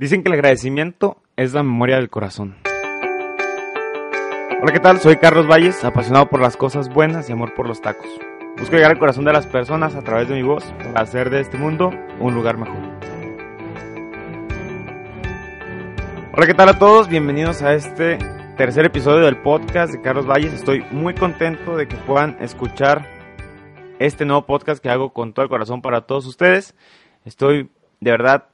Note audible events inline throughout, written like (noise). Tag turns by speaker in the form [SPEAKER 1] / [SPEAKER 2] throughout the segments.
[SPEAKER 1] Dicen que el agradecimiento es la memoria del corazón. Hola, ¿qué tal? Soy Carlos Valles, apasionado por las cosas buenas y amor por los tacos. Busco llegar al corazón de las personas a través de mi voz para hacer de este mundo un lugar mejor. Hola, ¿qué tal a todos? Bienvenidos a este tercer episodio del podcast de Carlos Valles. Estoy muy contento de que puedan escuchar este nuevo podcast que hago con todo el corazón para todos ustedes. Estoy de verdad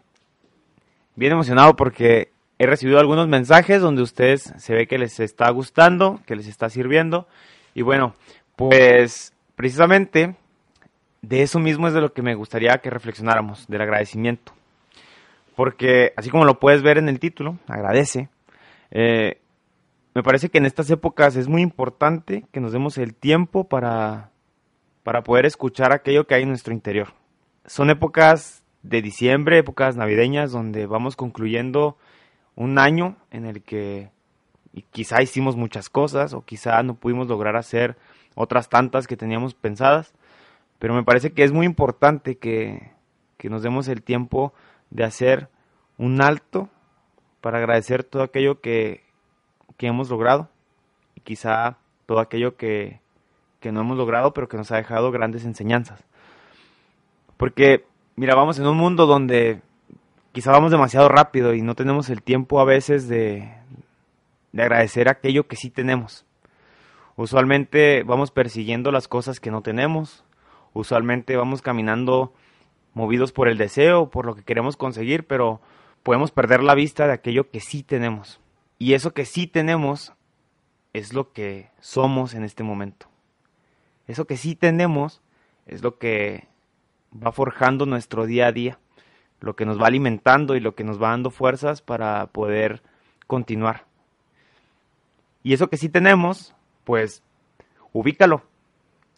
[SPEAKER 1] bien emocionado porque he recibido algunos mensajes donde ustedes se ve que les está gustando, que les está sirviendo. Y bueno, pues precisamente de eso mismo es de lo que me gustaría que reflexionáramos, del agradecimiento. Porque así como lo puedes ver en el título, agradece. Eh, me parece que en estas épocas es muy importante que nos demos el tiempo para, para poder escuchar aquello que hay en nuestro interior. Son épocas de diciembre, épocas navideñas, donde vamos concluyendo un año en el que quizá hicimos muchas cosas o quizá no pudimos lograr hacer otras tantas que teníamos pensadas, pero me parece que es muy importante que, que nos demos el tiempo de hacer un alto para agradecer todo aquello que, que hemos logrado y quizá todo aquello que, que no hemos logrado pero que nos ha dejado grandes enseñanzas. Porque mira, vamos en un mundo donde quizá vamos demasiado rápido y no tenemos el tiempo a veces de, de agradecer aquello que sí tenemos. Usualmente vamos persiguiendo las cosas que no tenemos. Usualmente vamos caminando movidos por el deseo, por lo que queremos conseguir, pero podemos perder la vista de aquello que sí tenemos. Y eso que sí tenemos es lo que somos en este momento. Eso que sí tenemos es lo que va forjando nuestro día a día, lo que nos va alimentando y lo que nos va dando fuerzas para poder continuar. Y eso que sí tenemos, pues ubícalo.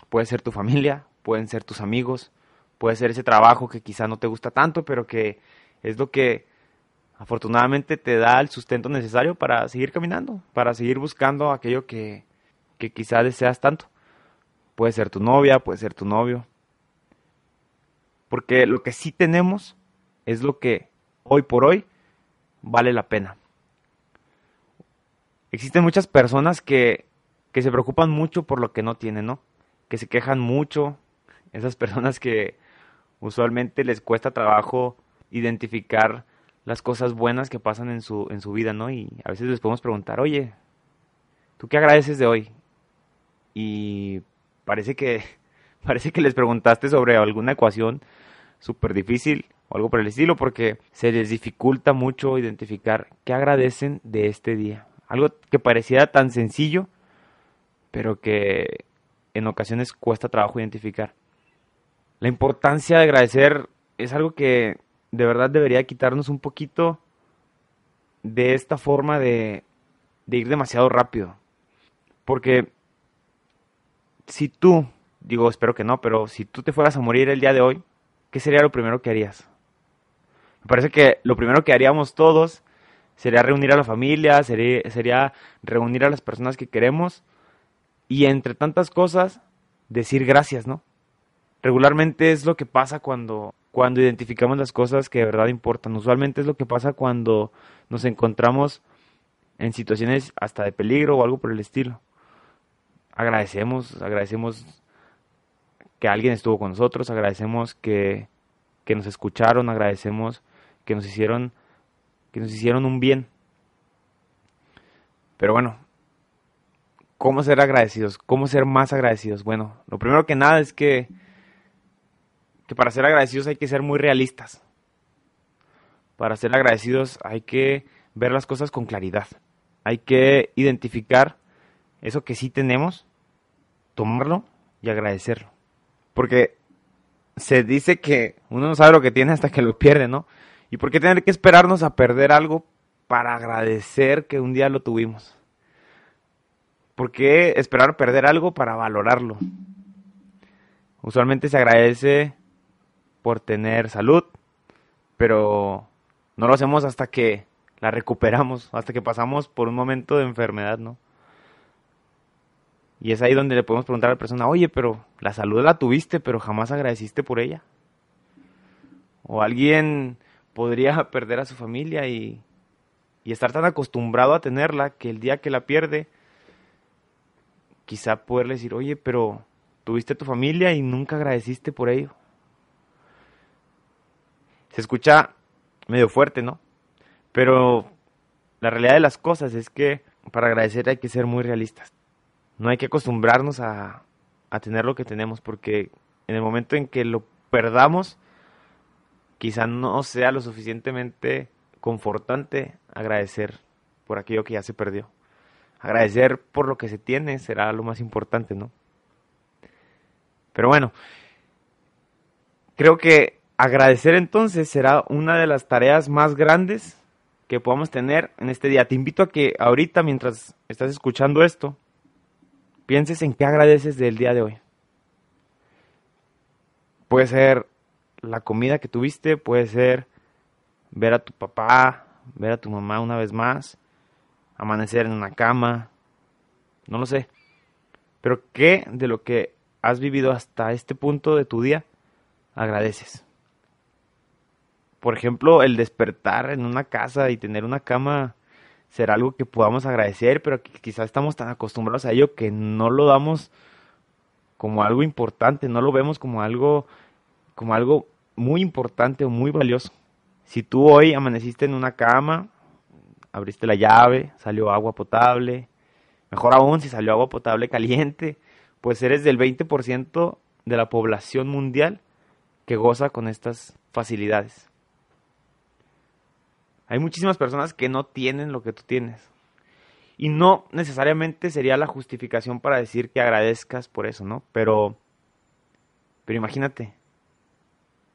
[SPEAKER 1] Puede ser tu familia, pueden ser tus amigos, puede ser ese trabajo que quizá no te gusta tanto, pero que es lo que afortunadamente te da el sustento necesario para seguir caminando, para seguir buscando aquello que, que quizá deseas tanto. Puede ser tu novia, puede ser tu novio, porque lo que sí tenemos es lo que hoy por hoy vale la pena. Existen muchas personas que, que se preocupan mucho por lo que no tienen, ¿no? Que se quejan mucho. Esas personas que usualmente les cuesta trabajo identificar las cosas buenas que pasan en su, en su vida, ¿no? Y a veces les podemos preguntar, oye, ¿tú qué agradeces de hoy? Y parece que, parece que les preguntaste sobre alguna ecuación súper difícil o algo por el estilo, porque se les dificulta mucho identificar qué agradecen de este día. Algo que pareciera tan sencillo, pero que en ocasiones cuesta trabajo identificar. La importancia de agradecer es algo que de verdad debería quitarnos un poquito de esta forma de, de ir demasiado rápido. Porque si tú, digo, espero que no, pero si tú te fueras a morir el día de hoy, ¿qué sería lo primero que harías? Me parece que lo primero que haríamos todos sería reunir a la familia, sería, sería reunir a las personas que queremos y entre tantas cosas decir gracias, ¿no? Regularmente es lo que pasa cuando, cuando identificamos las cosas que de verdad importan. Usualmente es lo que pasa cuando nos encontramos en situaciones hasta de peligro o algo por el estilo. Agradecemos, agradecemos que alguien estuvo con nosotros, agradecemos que, que nos escucharon, agradecemos que nos hicieron que nos hicieron un bien. Pero bueno, ¿cómo ser agradecidos? ¿Cómo ser más agradecidos? Bueno, lo primero que nada es que que para ser agradecidos hay que ser muy realistas. Para ser agradecidos hay que ver las cosas con claridad. Hay que identificar eso que sí tenemos, tomarlo y agradecerlo. Porque se dice que uno no sabe lo que tiene hasta que lo pierde, ¿no? ¿Y por qué tener que esperarnos a perder algo para agradecer que un día lo tuvimos? ¿Por qué esperar perder algo para valorarlo? Usualmente se agradece por tener salud, pero no lo hacemos hasta que la recuperamos, hasta que pasamos por un momento de enfermedad, ¿no? Y es ahí donde le podemos preguntar a la persona, oye, pero la salud la tuviste, pero jamás agradeciste por ella. O alguien podría (laughs) perder a su familia y, y estar tan acostumbrado a tenerla que el día que la pierde, quizá poderle decir, oye, pero tuviste tu familia y nunca agradeciste por ello. Se escucha medio fuerte, ¿no? Pero la realidad de las cosas es que para agradecer hay que ser muy realistas. No hay que acostumbrarnos a, a tener lo que tenemos porque en el momento en que lo perdamos, quizá no sea lo suficientemente confortante agradecer por aquello que ya se perdió. Agradecer por lo que se tiene será lo más importante, ¿no? Pero bueno, creo que agradecer entonces será una de las tareas más grandes que podamos tener en este día. Te invito a que ahorita, mientras estás escuchando esto, pienses en qué agradeces del día de hoy. Puede ser la comida que tuviste, puede ser ver a tu papá, ver a tu mamá una vez más, amanecer en una cama, no lo sé. Pero ¿qué de lo que has vivido hasta este punto de tu día agradeces? Por ejemplo, el despertar en una casa y tener una cama será algo que podamos agradecer, pero quizás estamos tan acostumbrados a ello que no lo damos como algo importante, no lo vemos como algo como algo muy importante o muy valioso. Si tú hoy amaneciste en una cama, abriste la llave, salió agua potable, mejor aún si salió agua potable caliente, pues eres del 20% de la población mundial que goza con estas facilidades. Hay muchísimas personas que no tienen lo que tú tienes. Y no necesariamente sería la justificación para decir que agradezcas por eso, ¿no? Pero, pero imagínate,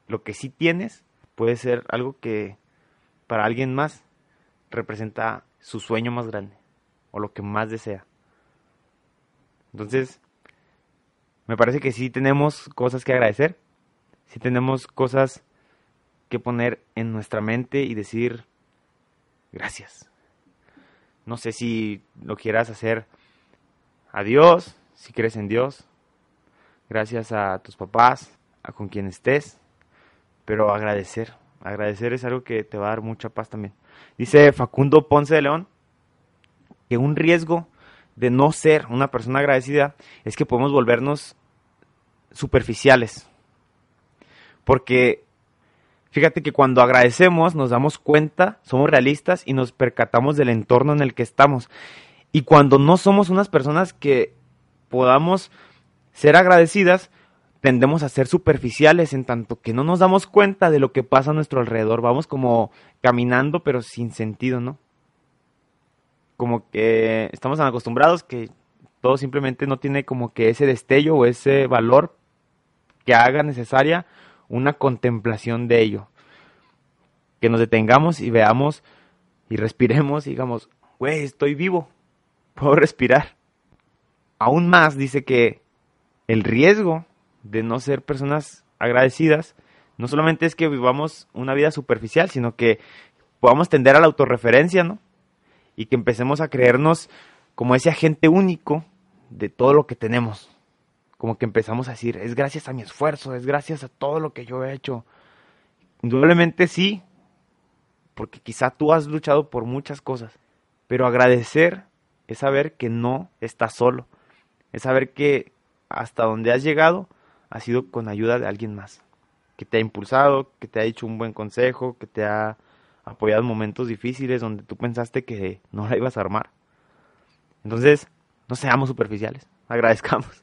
[SPEAKER 1] lo que sí tienes puede ser algo que para alguien más representa su sueño más grande o lo que más desea. Entonces, me parece que sí tenemos cosas que agradecer, sí tenemos cosas que poner en nuestra mente y decir gracias. No sé si lo quieras hacer a Dios, si crees en Dios, gracias a tus papás, a con quien estés, pero agradecer, agradecer es algo que te va a dar mucha paz también. Dice Facundo Ponce de León que un riesgo de no ser una persona agradecida es que podemos volvernos superficiales. Porque fíjate que cuando agradecemos nos damos cuenta, somos realistas y nos percatamos del entorno en el que estamos. Y cuando no somos unas personas que podamos ser agradecidas, tendemos a ser superficiales en tanto que no nos damos cuenta de lo que pasa a nuestro alrededor. Vamos como caminando pero sin sentido, ¿no? Como que estamos acostumbrados que todo simplemente no tiene como que ese destello o ese valor que haga necesaria una contemplación de ello. Que nos detengamos y veamos y respiremos y digamos, güey, estoy vivo, puedo respirar. Aún más dice que el riesgo de no ser personas agradecidas, no solamente es que vivamos una vida superficial, sino que podamos tender a la autorreferencia, ¿no? Y que empecemos a creernos como ese agente único de todo lo que tenemos. Como que empezamos a decir, es gracias a mi esfuerzo, es gracias a todo lo que yo he hecho. Indudablemente sí, porque quizá tú has luchado por muchas cosas, pero agradecer es saber que no estás solo, es saber que hasta donde has llegado ha sido con ayuda de alguien más, que te ha impulsado, que te ha dicho un buen consejo, que te ha apoyado en momentos difíciles donde tú pensaste que no la ibas a armar. Entonces, no seamos superficiales, agradezcamos.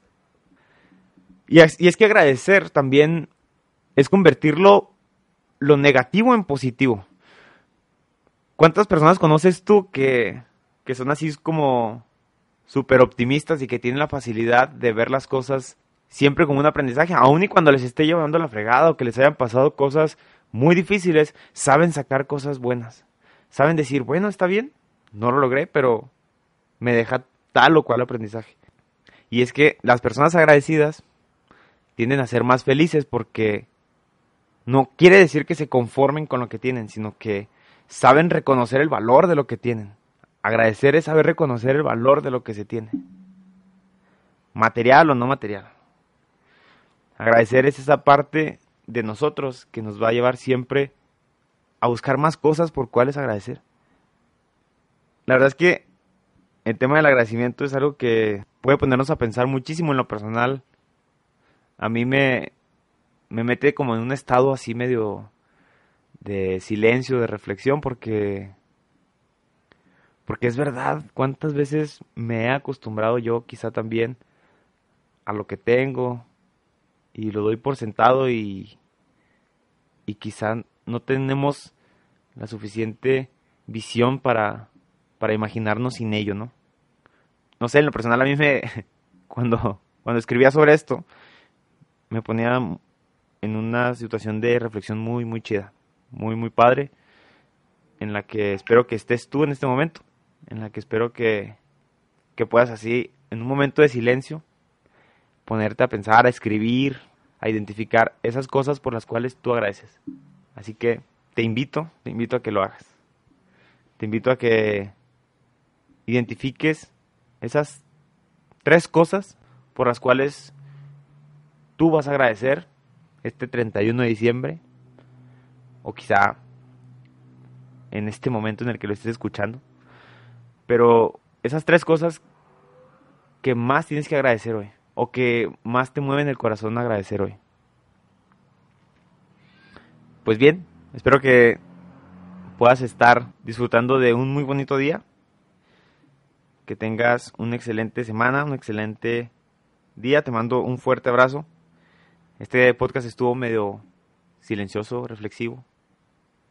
[SPEAKER 1] Y es, y es que agradecer también es convertirlo lo negativo en positivo. ¿Cuántas personas conoces tú que, que son así como súper optimistas y que tienen la facilidad de ver las cosas siempre como un aprendizaje, aun y cuando les esté llevando la fregada o que les hayan pasado cosas muy difíciles, saben sacar cosas buenas. Saben decir, bueno, está bien, no lo logré, pero me deja tal o cual aprendizaje. Y es que las personas agradecidas tienden a ser más felices porque no quiere decir que se conformen con lo que tienen, sino que saben reconocer el valor de lo que tienen. Agradecer es saber reconocer el valor de lo que se tiene. Material o no material. Agradecer es esa parte de nosotros que nos va a llevar siempre a buscar más cosas por cuales agradecer. La verdad es que el tema del agradecimiento es algo que puede ponernos a pensar muchísimo en lo personal. A mí me, me mete como en un estado así medio de silencio, de reflexión, porque porque es verdad, cuántas veces me he acostumbrado yo quizá también a lo que tengo y lo doy por sentado y, y quizá no tenemos la suficiente visión para, para imaginarnos sin ello, ¿no? No sé, en lo personal a mí me, (laughs) cuando, cuando escribía sobre esto, me ponía en una situación de reflexión muy, muy chida, muy, muy padre, en la que espero que estés tú en este momento, en la que espero que, que puedas así, en un momento de silencio, ponerte a pensar, a escribir, a identificar esas cosas por las cuales tú agradeces. Así que te invito, te invito a que lo hagas. Te invito a que identifiques esas tres cosas por las cuales tú vas a agradecer este 31 de diciembre o quizá en este momento en el que lo estés escuchando. Pero esas tres cosas que más tienes que agradecer hoy o que más te mueven el corazón agradecer hoy. Pues bien, espero que puedas estar disfrutando de un muy bonito día. Que tengas una excelente semana, un excelente día. Te mando un fuerte abrazo. Este podcast estuvo medio silencioso, reflexivo.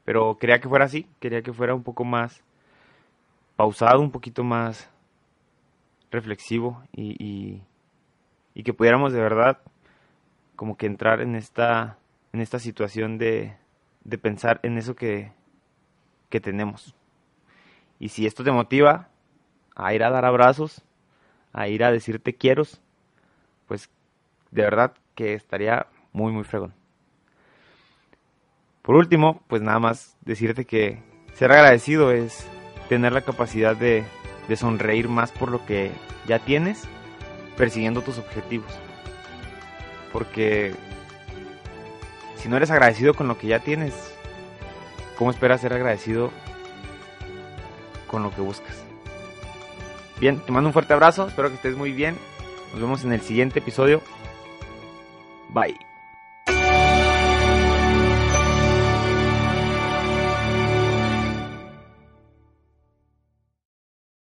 [SPEAKER 1] Pero quería que fuera así. Quería que fuera un poco más pausado, un poquito más reflexivo y, y que pudiéramos de verdad como que entrar en esta, en esta situación de, de pensar en eso que, que tenemos. Y si esto te motiva a ir a dar abrazos, a ir a decirte quiero, pues de verdad que estaría muy, muy fregón. Por último, pues nada más decirte que ser agradecido es tener la capacidad de, de sonreír más por lo que ya tienes persiguiendo tus objetivos. Porque si no eres agradecido con lo que ya tienes, ¿cómo esperas ser agradecido con lo que buscas? Bien, te mando un fuerte abrazo, espero que estés muy bien. Nos vemos en el siguiente episodio. Bye.